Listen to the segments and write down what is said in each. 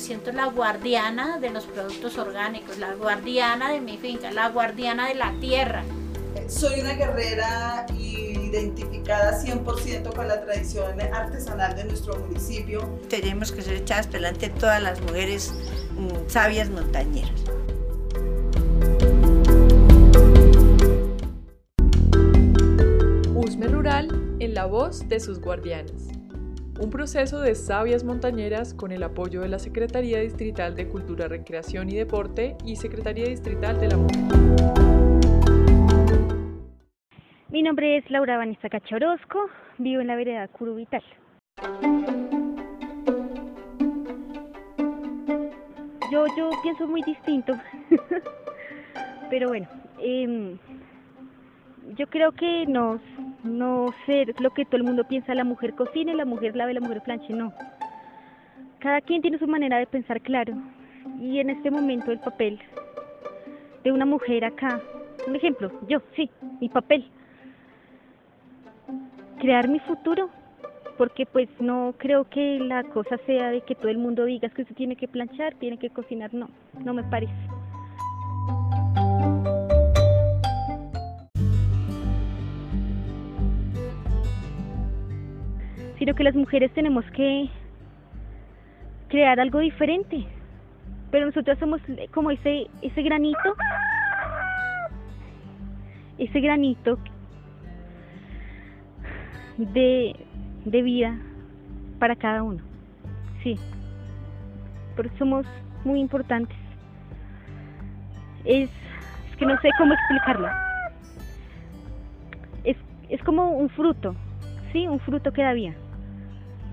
siento la guardiana de los productos orgánicos, la guardiana de mi finca, la guardiana de la tierra. Soy una guerrera identificada 100% con la tradición artesanal de nuestro municipio. Tenemos que ser echadas delante todas las mujeres mm, sabias montañeras. Usme Rural en la voz de sus guardianes un proceso de sabias montañeras con el apoyo de la Secretaría Distrital de Cultura, Recreación y Deporte y Secretaría Distrital de la Mujer. Mi nombre es Laura Vanessa Cachorosco, vivo en la vereda Curubital. Yo, yo pienso muy distinto, pero bueno, eh, yo creo que no, no ser lo que todo el mundo piensa, la mujer cocina, la mujer lave, la mujer planche, no. Cada quien tiene su manera de pensar claro. Y en este momento el papel de una mujer acá, un ejemplo, yo, sí, mi papel. Crear mi futuro, porque pues no creo que la cosa sea de que todo el mundo diga que usted tiene que planchar, tiene que cocinar, no, no me parece. Sino que las mujeres tenemos que crear algo diferente. Pero nosotros somos como ese, ese granito, ese granito de, de vida para cada uno. Sí, porque somos muy importantes. Es, es que no sé cómo explicarlo. Es, es como un fruto, sí, un fruto que da vida.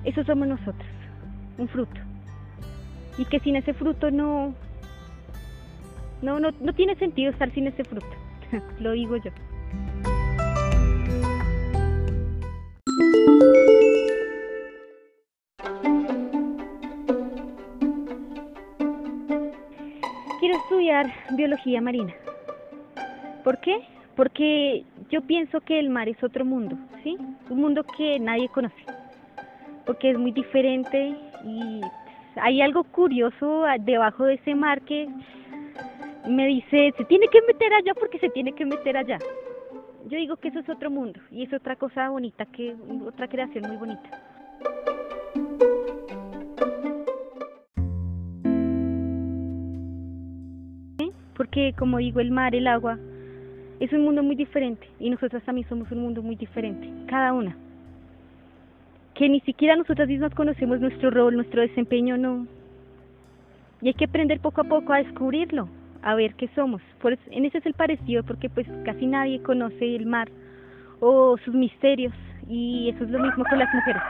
Eso somos nosotros, un fruto. Y que sin ese fruto no, no, no, no tiene sentido estar sin ese fruto, lo digo yo. Quiero estudiar biología marina. ¿Por qué? Porque yo pienso que el mar es otro mundo, ¿sí? Un mundo que nadie conoce porque es muy diferente y hay algo curioso debajo de ese mar que me dice, se tiene que meter allá porque se tiene que meter allá. Yo digo que eso es otro mundo y es otra cosa bonita, que otra creación muy bonita. Porque como digo, el mar, el agua, es un mundo muy diferente y nosotros también somos un mundo muy diferente, cada una que ni siquiera nosotras mismas conocemos nuestro rol, nuestro desempeño, no. Y hay que aprender poco a poco a descubrirlo, a ver qué somos. Por en ese es el parecido, porque pues casi nadie conoce el mar o sus misterios, y eso es lo mismo con las mujeres.